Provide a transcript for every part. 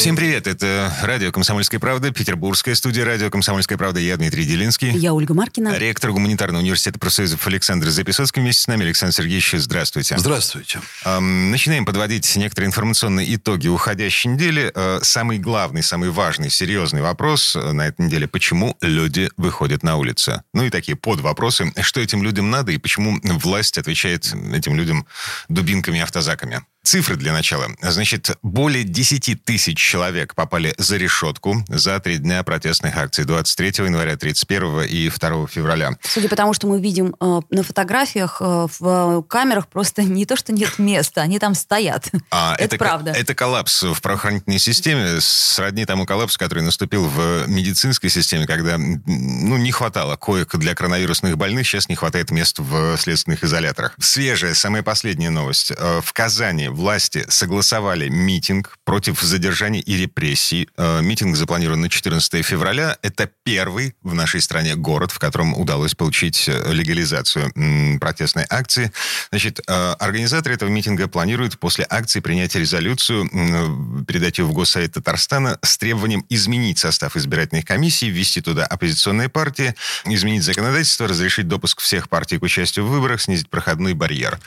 Всем привет, это радио «Комсомольская правда», петербургская студия радио «Комсомольская правда». Я Дмитрий Делинский. Я Ольга Маркина. Ректор гуманитарного университета профсоюзов Александр Записоцкий вместе с нами. Александр Сергеевич, здравствуйте. Здравствуйте. Эм, начинаем подводить некоторые информационные итоги уходящей недели. Э, самый главный, самый важный, серьезный вопрос э, на этой неделе. Почему люди выходят на улицы? Ну и такие подвопросы. Что этим людям надо и почему власть отвечает этим людям дубинками автозаками? Цифры для начала. Значит, более 10 тысяч человек попали за решетку за три дня протестных акций 23 января, 31 и 2 февраля. Судя по тому, что мы видим э, на фотографиях, э, в камерах просто не то, что нет места, они там стоят. А, это, это правда. Это коллапс в правоохранительной системе, сродни тому коллапсу, который наступил в медицинской системе, когда ну, не хватало коек для коронавирусных больных, сейчас не хватает мест в следственных изоляторах. Свежая, самая последняя новость. Э, В Казани власти согласовали митинг против задержаний и репрессий. Э, Митинг запланирован на 14 февраля. Это первый в нашей стране город, в котором удалось получить э, легализацию протестной акции. Значит, э, организаторы этого митинга планируют после акции принять резолюцию, передать ее в Госсовет Татарстана с требованием изменить состав избирательных комиссий, ввести туда оппозиционные партии, изменить законодательство, разрешить допуск всех партий к участию в выборах, снизить проходной барьер.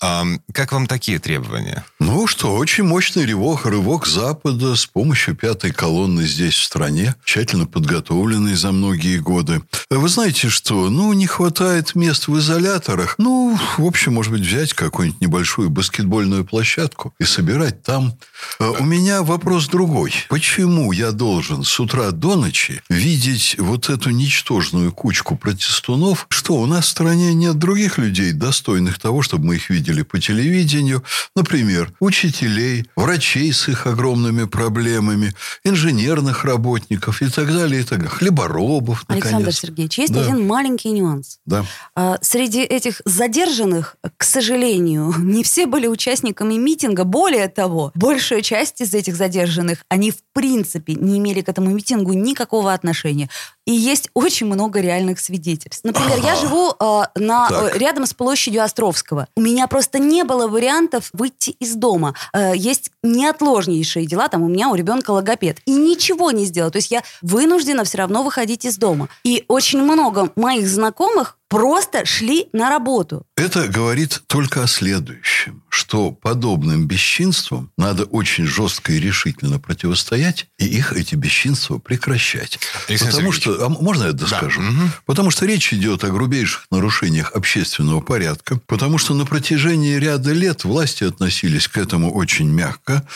Как вам такие требования? Ну что, очень мощный рывок, рывок Запада с помощью пятой колонны здесь, в стране, тщательно подготовленной за многие годы. Вы знаете что? Ну, не хватает мест в изоляторах. Ну, в общем, может быть, взять какую-нибудь небольшую баскетбольную площадку и собирать там. Э, У меня вопрос другой. Почему я должен с утра до ночи видеть вот эту ничтожную кучку протестунов? Что, у нас в стране нет других людей, достойных того, чтобы мы их видели по телевидению? Например, учителей, врачей с их огромными проблемами, инженерных работников и так далее, и так далее. Хлеборобов, наконец. Александр Сергеевич, есть Да. один маленький нюанс. Да. А, Среди этих задержанных, к сожалению, не все были участниками митинга. Более того, большая часть из этих задержанных, они в принципе не имели к этому митингу никакого отношения. И есть очень много реальных свидетельств. Например, я живу э, на, Так. рядом с площадью Островского. У меня просто не было вариантов выйти из дома. Э, есть неотложнейшие дела, там у меня у ребенка логопед. И ничего не сделала. То есть я вынуждена все равно выходить из дома. И очень много моих знакомых просто шли на работу. Это говорит только о следующем, что подобным бесчинствам надо очень жестко и решительно противостоять, и их, эти бесчинства, прекращать. Александр Потому Сергеевич. что, а можно я доскажу? мгм. Потому что речь идет о грубейших нарушениях общественного порядка, потому что на протяжении ряда лет власти относились к этому очень мягко.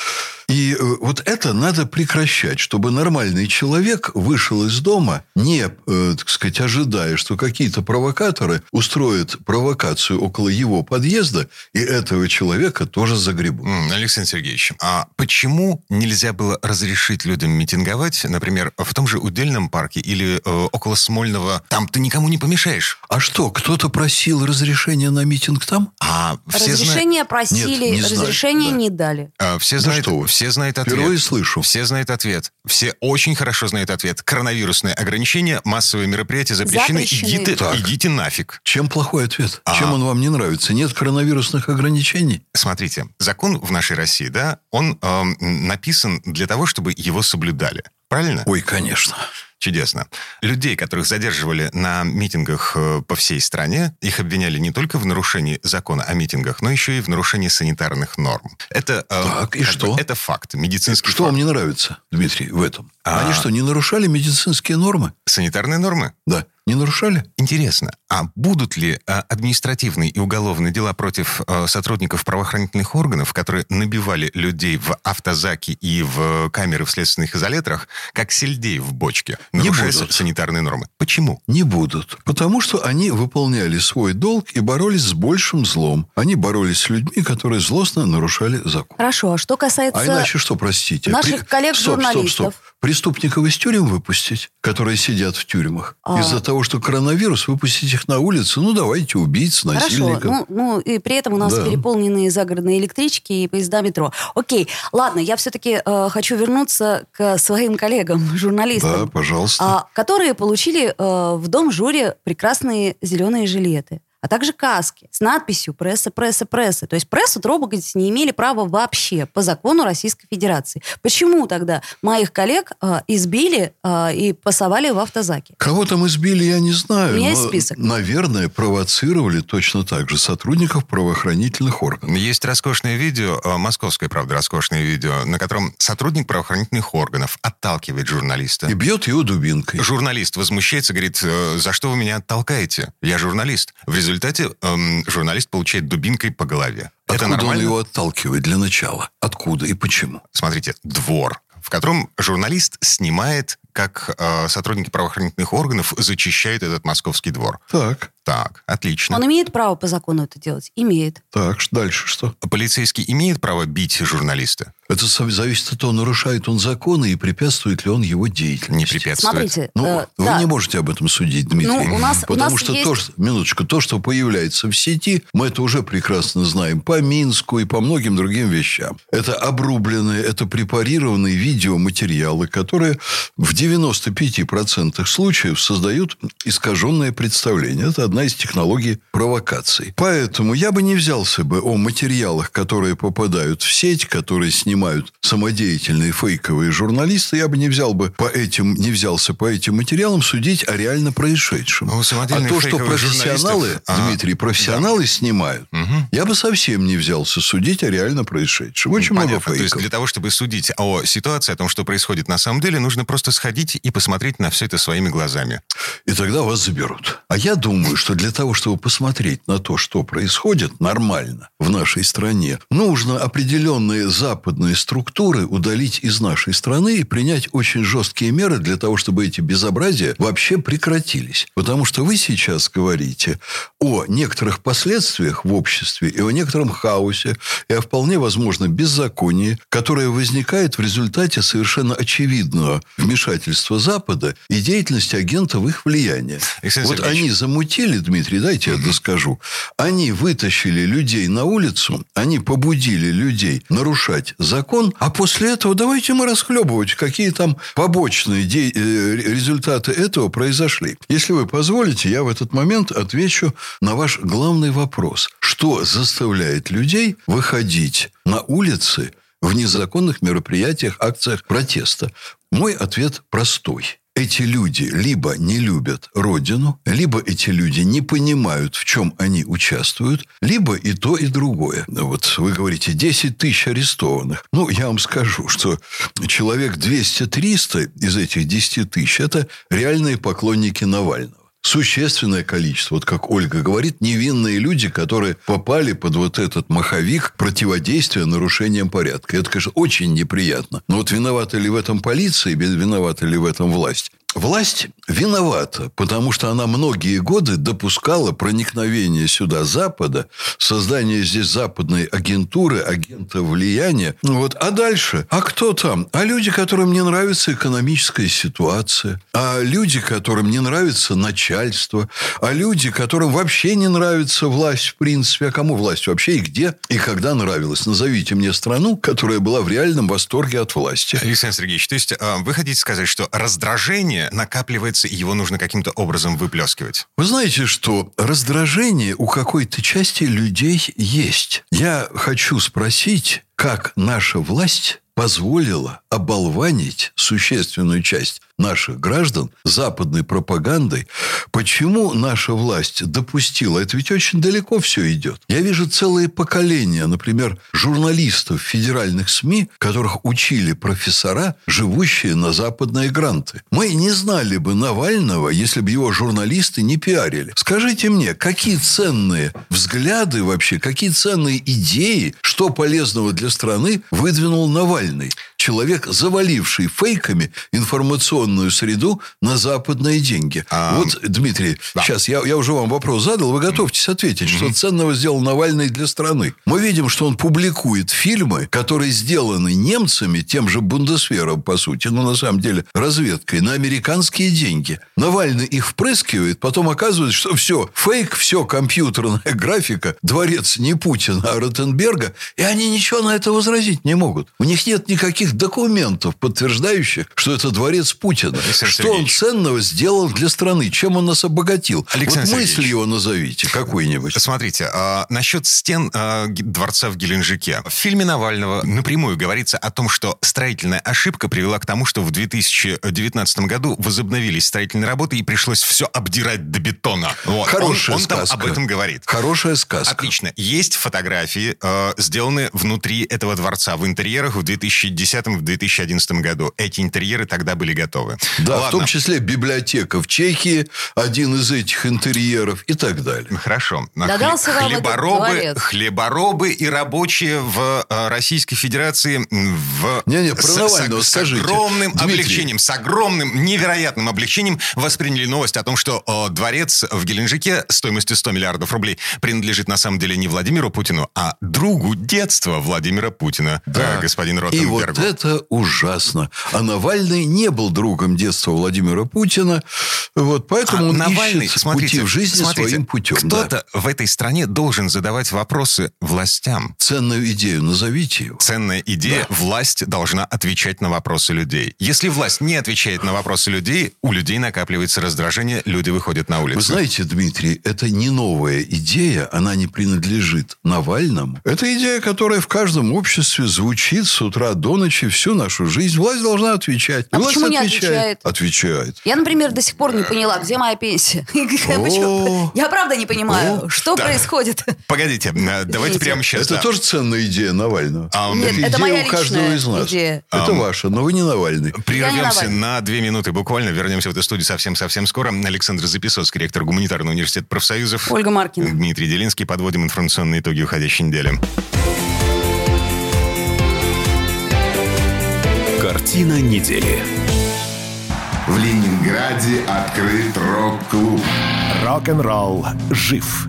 И э, вот это надо прекращать, чтобы нормальный человек вышел из дома, не, э, так сказать, ожидая, что какие-то провокаторы устроят провокацию около его подъезда, и этого человека тоже загребут. Александр Сергеевич, а почему нельзя было разрешить людям митинговать, например, в том же Удельном парке или э, около Смольного? Там ты никому не помешаешь. А что, кто-то просил разрешения на митинг там? А все, зна- Разрешение просили, Нет, не знаю, разрешение да. не дали. а, все, Да знают, что вы. все знают ответ. Впервые слышу. Все знают ответ. Все очень хорошо знают ответ. Коронавирусные ограничения, массовые мероприятия запрещены. Запрещены. Идите, Так. идите нафиг. Чем плохой ответ? А. Чем он вам не нравится? Нет коронавирусных ограничений? Смотрите, закон в нашей России, да, он эм, написан для того, чтобы его соблюдали. Правильно? Ой, конечно. Чудесно. Людей, которых задерживали на митингах э, по всей стране, их обвиняли не только в нарушении закона о митингах, но еще и в нарушении санитарных норм. Это, э, Так, и как бы, что? это факт, медицинский Что факт. вам не нравится, Дмитрий, в этом? А. Они что, не нарушали медицинские нормы? Санитарные нормы? Да, не нарушали? Интересно, а будут ли э, административные и уголовные дела против сотрудников правоохранительных органов, которые набивали людей в автозаки и в камеры в следственных изоляторах, как сельдей в бочке, Не нарушая будут. санитарные нормы? Почему? Не будут. Потому что они выполняли свой долг и боролись с большим злом. Они боролись с людьми, которые злостно нарушали закон. Хорошо, а что касается... А иначе что, простите? Наших коллег-журналистов. Стоп, стоп, стоп. преступников из тюрем выпустить, которые сидят в тюрьмах. А. Из-за того, что коронавирус, выпустить их на улицу, ну, давайте убийц, насильников. Хорошо, ну, ну и при этом у нас Да. переполненные загородные электрички и поезда метро. Окей, ладно, я все-таки э, хочу вернуться к своим коллегам, Да, журналистам, пожалуйста. а, которые получили э, в дом жюри прекрасные зеленые жилеты, а также каски с надписью «Пресса, пресса, пресса». То есть прессу трогать не имели права вообще по закону Российской Федерации. Почему тогда моих коллег э, избили э, и пасовали в автозаке? Кого там избили, я не знаю. У меня есть список. Наверное, провоцировали точно так же сотрудников правоохранительных органов. Есть роскошное видео, э, московское, правда, роскошное видео, на котором сотрудник правоохранительных органов отталкивает журналиста. И бьет его дубинкой. Журналист возмущается, говорит, «Э, за что вы меня оттолкаете? Я журналист. В результате эм, журналист получает дубинкой по голове. Это Откуда он нормально? его отталкивает для начала? Откуда и почему? Смотрите, двор, в котором журналист снимает, как э, сотрудники правоохранительных органов зачищают этот московский двор. Так, Так, отлично. Он имеет право по закону это делать? Имеет. так, дальше что? Полицейский имеет право бить журналиста? Это зависит от того, нарушает он законы и препятствует ли он его деятельности. Не препятствует. Смотрите, Ну, э, вы да. не можете об этом судить, Дмитрий. Ну, у нас- у Потому нас что есть- то, что, минуточку, то, что появляется в сети, мы это уже прекрасно знаем по Минску и по многим другим вещам. Это обрубленные, это препарированные видеоматериалы, которые в 95% случаев создают искаженное представление. Это одна из технологий провокаций. Поэтому я бы не взялся бы о материалах, которые попадают в сеть, которые снимают самодеятельные фейковые журналисты. Я бы не взял бы по этим, не взялся по этим материалам судить о реально происшедшем. Ну, а то, что профессионалы, журналистов, а, Дмитрий, профессионалы снимают, Мгм. я бы совсем не взялся судить о реально происшедшем. Очень много Понятно. То есть фейков. для того, чтобы судить о ситуации, о том, что происходит на самом деле, нужно просто сходить и посмотреть на все это своими глазами. И тогда вас заберут. А я думаю, что для того, чтобы посмотреть на то, что происходит нормально в нашей стране, нужно определенные западные структуры удалить из нашей страны и принять очень жесткие меры для того, чтобы эти безобразия вообще прекратились. Потому что вы сейчас говорите о некоторых последствиях в обществе и о некотором хаосе, и о вполне возможно беззаконии, которое возникает в результате совершенно очевидного вмешательства Запада и деятельности агентов их влияния. Вот они замутили, Дмитрий, дайте я доскажу. Они вытащили людей на улицу, они побудили людей нарушать закон, а после этого давайте мы расхлебывать, какие там побочные де- э, результаты этого произошли. Если вы позволите, я в этот момент отвечу на ваш главный вопрос. Что заставляет людей выходить на улицы в незаконных мероприятиях, акциях протеста? Мой ответ простой. Эти люди либо не любят Родину, либо эти люди не понимают, в чем они участвуют, либо и то, и другое. Вот вы говорите, 10 тысяч арестованных. Ну, я вам скажу, что человек 200-300 из этих 10 тысяч – это реальные поклонники Навального. Существенное количество, вот как Ольга говорит, невинные люди, которые попали под вот этот маховик противодействия нарушениям порядка. Это, конечно, очень неприятно. Но вот виновата ли в этом полиция, виновата ли в этом власть? Власть виновата, потому что она многие годы допускала проникновение сюда Запада, создание здесь западной агентуры, агента влияния. Ну Вот. А дальше? А кто там? А люди, которым не нравится экономическая ситуация, а люди, которым не нравится начальство, а люди, которым вообще не нравится власть в принципе. А кому власть вообще и где и когда нравилась? Назовите мне страну, которая была в реальном восторге от власти. Александр Сергеевич, то есть э, вы хотите сказать, что раздражение накапливается, и его нужно каким-то образом выплескивать? Вы знаете, что раздражение у какой-то части людей есть. Я хочу спросить, как наша власть позволила оболванить существенную часть наших граждан западной пропагандой. Почему наша власть допустила? Это ведь очень далеко все идет. Я вижу целые поколения, например, журналистов федеральных СМИ, которых учили профессора, живущие на западные гранты. Мы не знали бы Навального, если бы его журналисты не пиарили. Скажите мне, какие ценные взгляды вообще, какие ценные идеи, что полезного для страны выдвинул Навальный? Человек, заваливший фейками информационную среду на западные деньги. А, вот, Дмитрий, да. сейчас я, я уже вам вопрос задал, вы готовьтесь ответить, что ценного сделал Навальный для страны. Мы видим, что он публикует фильмы, которые сделаны немцами, тем же Бундесвером, по сути, но на самом деле разведкой, на американские деньги. Навальный их впрыскивает, потом оказывается, что все, фейк, все, компьютерная графика, дворец не Путина, а Ротенберга, и они ничего на это возразить не могут. У них нет никаких документов, подтверждающих, что это дворец Путина. Александр что он Сергеевич. ценного сделал для страны, чем он нас обогатил. Александр вот мысль Сергеевич. его назовите, какой-нибудь. Смотрите, а, насчет стен а, дворца в Геленджике. В фильме Навального напрямую говорится о том, что строительная ошибка привела к тому, что в 2019 году возобновились строительные работы и пришлось все обдирать до бетона. Вот. Хорошая он, он там сказка. об этом говорит. Хорошая сказка. Отлично. Есть фотографии, э, сделанные внутри этого дворца, в интерьерах в 2010-2011 году. Эти интерьеры тогда были готовы. Да, в Ладно. том числе библиотека в Чехии, один из этих интерьеров и так далее. Хорошо. Этот хлеборобы, хлеборобы и рабочие в э, Российской Федерации в Не-не, про с, Навального с- с скажите. огромным Дмитрий. облегчением, с огромным невероятным облегчением восприняли новость о том, что э, дворец в Геленджике стоимостью 100 миллиардов рублей принадлежит на самом деле не Владимиру Путину, а другу детства Владимира Путина, э, господину И вот Ротенбергу. Это ужасно. А Навальный не был другом детства Владимира Путина. Вот, поэтому А он Навальный, ищет смотрите, пути в жизни смотрите, своим путем. да. Кто-то в этой стране должен задавать вопросы властям. Ценную идею назовите его. Ценная идея. Власть должна отвечать на вопросы людей. Если власть не отвечает на вопросы людей, у людей накапливается раздражение, люди выходят на улицу. Вы знаете, Дмитрий, это не новая идея, она не принадлежит Навальному. Это идея, которая в каждом обществе звучит с утра до ночи всю нашу жизнь. Власть должна отвечать. А Власть почему не отвечает? Отвечает. Я, например, до сих пор не поняла, где моя пенсия. Я правда не понимаю, что происходит. Погодите, э, давайте прямо сейчас. Это тоже ценная идея Навального. А, это моя у каждого личная из нас. идея. Это ваша, но вы не Навальный. Прервемся на две минуты буквально. Вернемся в эту студию совсем-совсем скоро. Александр Записоцкий, ректор гуманитарного университета профсоюзов. Ольга Маркина. Дмитрий Делинский. Подводим информационные итоги уходящей недели. Картина недели. В Ленинграде открыт рок-клуб. Рок-н-ролл жив.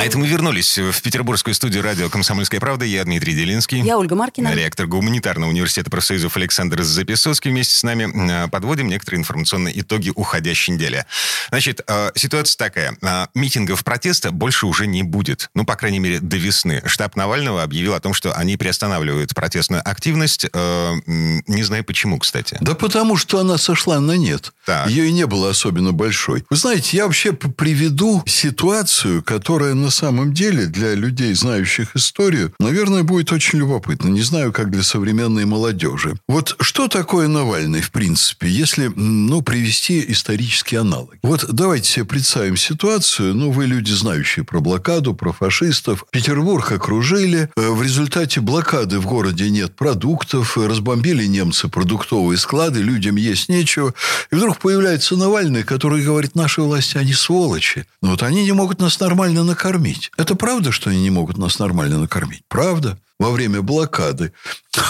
А это мы вернулись в петербургскую студию радио «Комсомольская правда». Я Дмитрий Делинский. Я Ольга Маркина. Ректор гуманитарного университета профсоюзов Александр Записоцкий вместе с нами э, подводим некоторые информационные итоги уходящей недели. Значит, э, ситуация такая. Э, Митингов протеста больше уже не будет. Ну, по крайней мере, до весны. Штаб Навального объявил о том, что они приостанавливают протестную активность. Не знаю почему, кстати. Да потому что она сошла на нет. Так. Ее и не было особенно большой. Вы знаете, я вообще приведу ситуацию, которая на самом деле для людей, знающих историю, наверное, будет очень любопытна. Не знаю, как для современной молодежи. Вот что такое Навальный, в принципе, если, ну, привести исторический аналог. Вот давайте себе представим ситуацию. Ну, вы люди, знающие про блокаду, про фашистов. Петербург окружили. Э, В результате блокады в городе нет продуктов. Разбомбили немцы продуктовые склады. Людям есть нечего. И вдруг появляется Навальный, который говорит, наши власти, они сволочи. Но вот они не могут нас нормально накормить. Это правда, что они не могут нас нормально накормить? Правда во время блокады.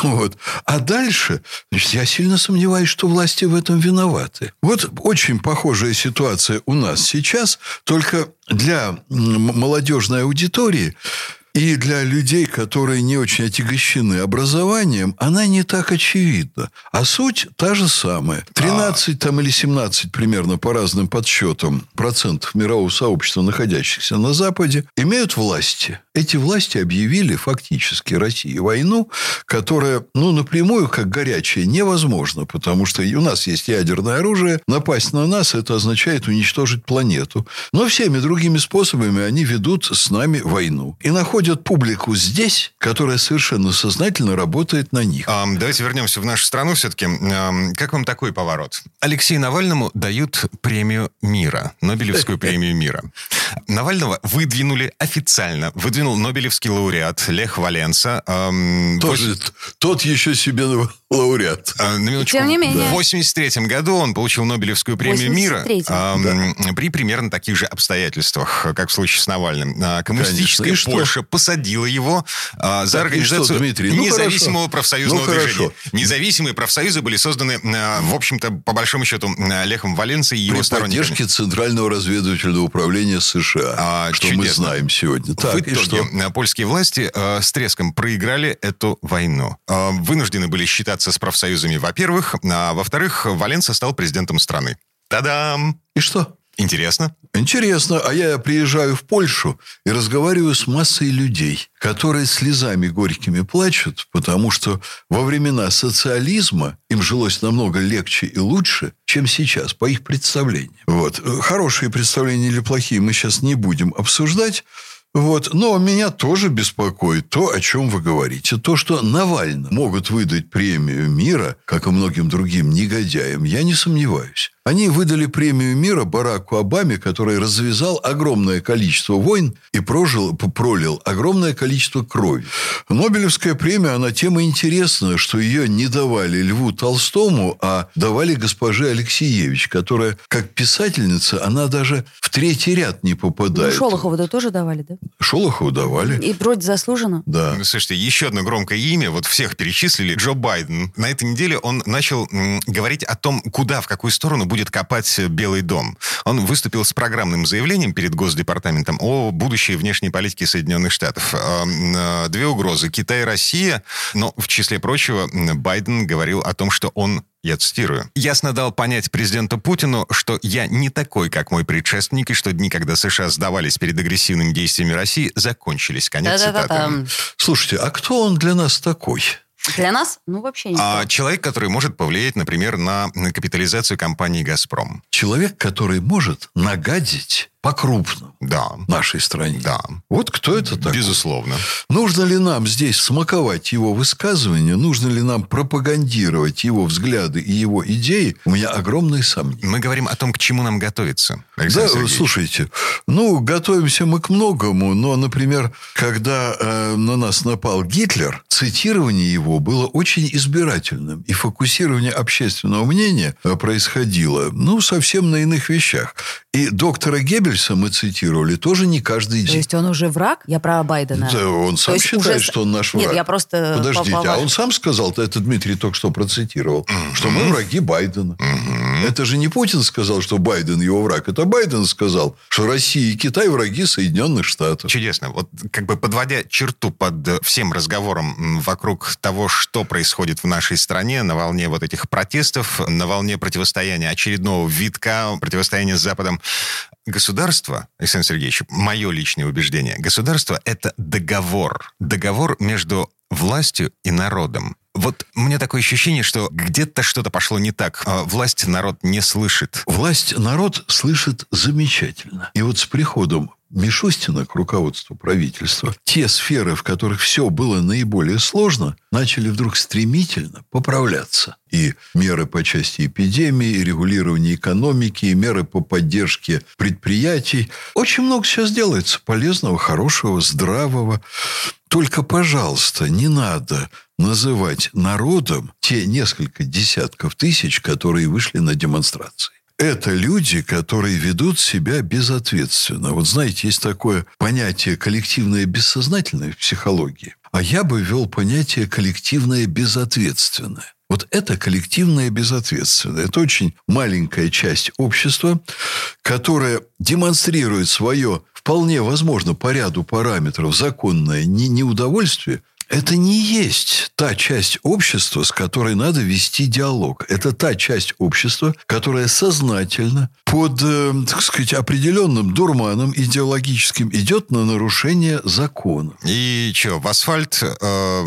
Вот. А дальше, значит, я сильно сомневаюсь, что власти в этом виноваты. Вот очень похожая ситуация у нас сейчас, только для молодежной аудитории И для людей, которые не очень отягощены образованием, она не так очевидна. А суть та же самая. 13 там, или 17 примерно по разным подсчетам процентов мирового сообщества, находящихся на Западе, имеют власти. Эти власти объявили фактически России войну, которая, ну, напрямую, как горячая, невозможно, потому что у нас есть ядерное оружие. Напасть на нас – это означает уничтожить планету. Но всеми другими способами они ведут с нами войну. И находят публику здесь, которая совершенно сознательно работает на них. Ам, давайте вернемся в нашу страну все-таки. Ам, как вам такой поворот? Алексею Навальному дают премию мира, Нобелевскую премию мира. Навального выдвинули официально. Выдвинул Нобелевский лауреат Лех Валенса. Ам, Тоже тот еще себе лауреат. А, на минуточку. Тем не менее. В 83 году он получил Нобелевскую премию мира 83-м. ам, при примерно таких же обстоятельствах, как в случае с Навальным. А, Коммунистическая Конечно. Что? Польша посадила его а, за Так, организацию что, Дмитрий? Ну, независимого хорошо. профсоюзного Ну, движения. хорошо. Независимые профсоюзы были созданы, а, в общем-то, по большому счету, а, Лехом Валенцией и его При сторонниками. поддержке Центрального разведывательного управления США, А, что мы чудесно. знаем сегодня. Так, в итоге что? э, польские власти э, с треском проиграли эту войну. Э, вынуждены были считаться с профсоюзами, во-первых, а во-вторых, Валенса стал президентом страны. Та-дам! И что? Интересно. Интересно, а я приезжаю в Польшу и разговариваю с массой людей, которые слезами горькими плачут, потому что во времена социализма им жилось намного легче и лучше, чем сейчас, по их представлениям. Вот. Хорошие представления или плохие мы сейчас не будем обсуждать. Вот. Но меня тоже беспокоит то, о чем вы говорите. То, что Навальному могут выдать премию мира, как и многим другим негодяям, я не сомневаюсь. Они выдали премию мира Бараку Обаме, который развязал огромное количество войн и прожил, пролил огромное количество крови. Нобелевская премия, она тем и интересна, что ее не давали Льву Толстому, а давали госпоже Алексеевич, которая, как писательница, она даже в третий ряд не Ну, попадает. Шолохову-то тоже давали, да? Шолохову давали. И вроде заслуженно. Да. Ну, Слушайте, еще одно громкое имя, вот всех перечислили, Джо Байден. На этой неделе он начал м, говорить о том, куда, в какую сторону будет копать Белый дом. Он выступил с программным заявлением перед Госдепартаментом о будущей внешней политике Соединенных Штатов. Э, э, Две угрозы – Китай и Россия, но в числе прочего Байден говорил о том, что он я цитирую. «Ясно дал понять президенту Путину, что я не такой, как мой предшественник, и что дни, когда США сдавались перед агрессивными действиями России, закончились». Конец цитаты. Слушайте, а кто он для нас такой? Для нас? Ну, вообще никто. А человек, который может повлиять, например, на на капитализацию компании «Газпром». Человек, который может нагадить по-крупному Да. нашей стране. Да. Вот кто это такой? Безусловно. Нужно ли нам здесь смаковать его высказывания? Нужно ли нам пропагандировать его взгляды и его идеи? У меня огромные сомнения. Мы говорим о том, к чему нам готовиться. Да, Александр Сергеевич. слушайте, ну, готовимся мы к многому, но, например, когда э, на нас напал Гитлер, цитирование его было очень избирательным, и фокусирование общественного мнения э, происходило, ну, совсем на иных вещах. И доктора Геббельса мы цитировали тоже не каждый То день. есть он уже враг? Я про Байдена. Да, он То сам есть считает, уже- что он наш враг. Нет, я просто... Подождите, по- а он сам сказал, это Дмитрий только что процитировал, что мы враги Байдена. Это же не Путин сказал, что Байден его враг. Это Байден сказал, что Россия и Китай враги Соединенных Штатов. Чудесно. Вот как бы подводя черту под э, всем разговором вокруг того, что происходит в нашей стране на волне вот этих протестов, на волне противостояния очередного витка, противостояния с Западом, государство, Александр Сергеевич, мое личное убеждение, государство – это договор. Договор между властью и народом. Вот мне такое ощущение, что где-то что-то пошло не так. А Власть народ не слышит. Власть народ слышит замечательно. И вот с приходом Мишустина к руководству правительства, те сферы, в которых все было наиболее сложно, начали вдруг стремительно поправляться. И меры по части эпидемии, и регулирования экономики, и меры по поддержке предприятий. Очень много сейчас делается полезного, хорошего, здравого. Только, пожалуйста, не надо называть народом те несколько десятков тысяч, которые вышли на демонстрации. Это люди, которые ведут себя безответственно. Вот знаете, есть такое понятие коллективное бессознательное в психологии. А я бы ввел понятие коллективное безответственное. Вот это коллективное безответственное. Это очень маленькая часть общества, которая демонстрирует свое вполне возможно по ряду параметров законное не, неудовольствие, это не есть та часть общества, с которой надо вести диалог. Это та часть общества, которая сознательно под, э, так сказать, определенным дурманом идеологическим идет на нарушение закона. И что, в асфальт э,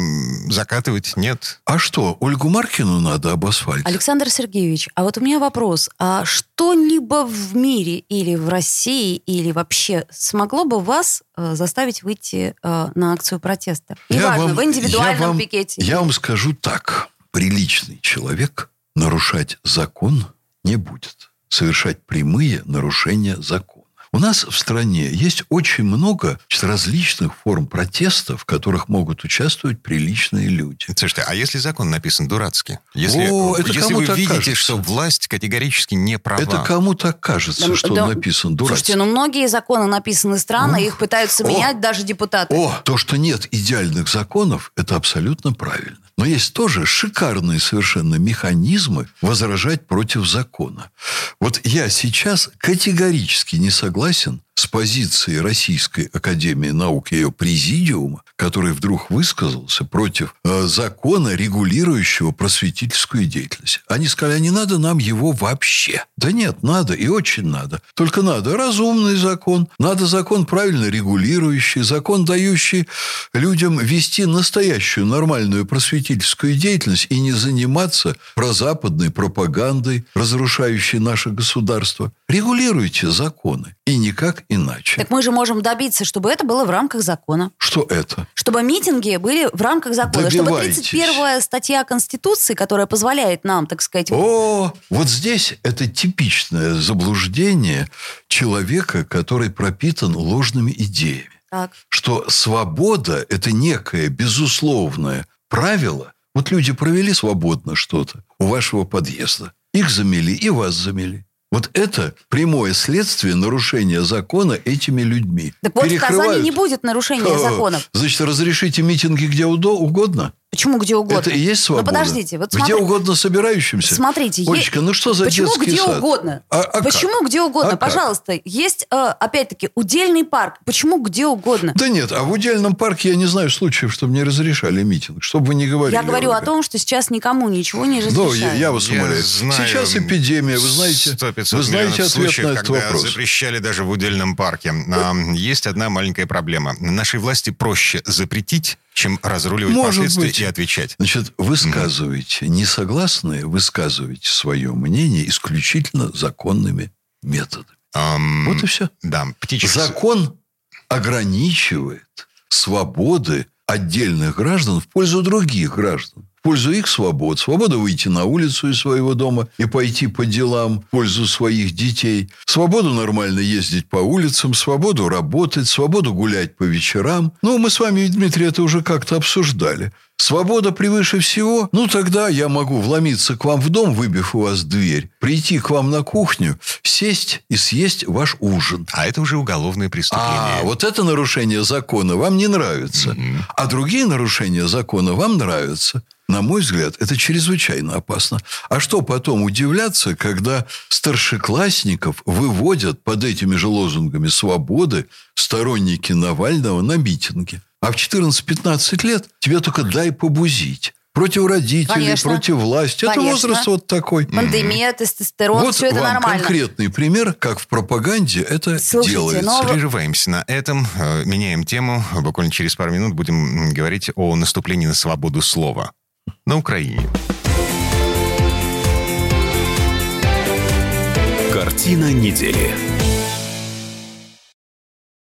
закатывать нет? А что, Ольгу Маркину надо об асфальте? Александр Сергеевич, а вот у меня вопрос. А что-либо в мире или в России, или вообще смогло бы вас э, заставить выйти э, на акцию протеста? Неважно, в индивидуальном я вам, пикете. Я вам скажу так. Приличный человек нарушать закон не будет. Совершать прямые нарушения закона. У нас в стране есть очень много различных форм протеста, в которых могут участвовать приличные люди. Слушайте, а если закон написан дурацки? Если, О, это если вы видите, кажется. что власть категорически не права. Это кому так кажется, Да, что да, он написан дурацки. Слушайте, ну многие законы написаны странно, Ух. их пытаются О. менять даже депутаты. О, то, что нет идеальных законов, это абсолютно правильно. Но есть тоже шикарные совершенно механизмы возражать против закона. Вот я сейчас категорически не согласен согласен, с позицией Российской Академии Наук и ее президиума, который вдруг высказался против э, закона, регулирующего просветительскую деятельность. Они сказали, а не надо нам его вообще. Да нет, надо и очень надо. Только надо разумный закон, надо закон правильно регулирующий, закон, дающий людям вести настоящую нормальную просветительскую деятельность и не заниматься прозападной пропагандой, разрушающей наше государство. Регулируйте законы. И никак иначе. Так мы же можем добиться, чтобы это было в рамках закона. Что это? Чтобы митинги были в рамках закона. Чтобы Добивайтесь. 31 статья Конституции, которая позволяет нам, так сказать... О, вот здесь это типичное заблуждение человека, который пропитан ложными идеями. Так. Что свобода – это некое безусловное правило. Вот люди провели свободно что-то у вашего подъезда. Их замели и вас замели. Вот это прямое следствие нарушения закона этими людьми. Так вот в Казани Перекрывают. не будет нарушения законов. Значит, разрешите митинги где угодно? Почему где угодно? Это и есть свобода? Ну подождите, вот Где смотри- угодно собирающимся? Смотрите, е- Олечка, ну что за Почему детский где сад? угодно? А- а Почему как? где угодно? А как? Пожалуйста, есть, э, опять-таки, удельный парк. Почему где угодно? Да нет, а в удельном парке я не знаю случаев, чтобы не разрешали митинг. Чтобы вы не говорили. Я говорю о том, что сейчас никому ничего не разрешают. Ну, я, я вас Я умоляю. знаю Сейчас эпидемия, вы знаете, 100-500 вы знаете ответ случаев, на этот когда вопрос. запрещали даже в удельном парке. А, есть одна маленькая проблема. Нашей власти проще запретить, чем разруливать Может последствия быть. и отвечать. Значит, высказывайте, несогласные, высказывайте свое мнение исключительно законными методами. Ам, Вот и все. Да, птичек... Закон ограничивает свободы отдельных граждан в пользу других граждан. Пользу их свобод. Свобода выйти на улицу из своего дома и пойти по делам в пользу своих детей. Свободу нормально ездить по улицам. Свободу работать. Свободу гулять по вечерам. Ну, мы с вами, Дмитрий, это уже как-то обсуждали. Свобода превыше всего? Ну, тогда я могу вломиться к вам в дом, выбив у вас дверь, прийти к вам на кухню, сесть и съесть ваш ужин. А это уже уголовное преступление. А, вот это нарушение закона вам не нравится. А другие нарушения закона вам нравятся. На мой взгляд, это чрезвычайно опасно. А что потом удивляться, когда старшеклассников выводят под этими же лозунгами свободы сторонники Навального на митинги? А в 14-15 лет тебе только дай побузить. Против родителей, Конечно. против власти. Это Конечно. возраст вот такой. Пандемия, тестостерон, Вот все это вам нормально. конкретный пример, как в пропаганде это Слушайте, делается. но- Прерываемся на этом, э, меняем тему. Буквально через пару минут будем говорить о наступлении на свободу слова на Украине. Картина недели.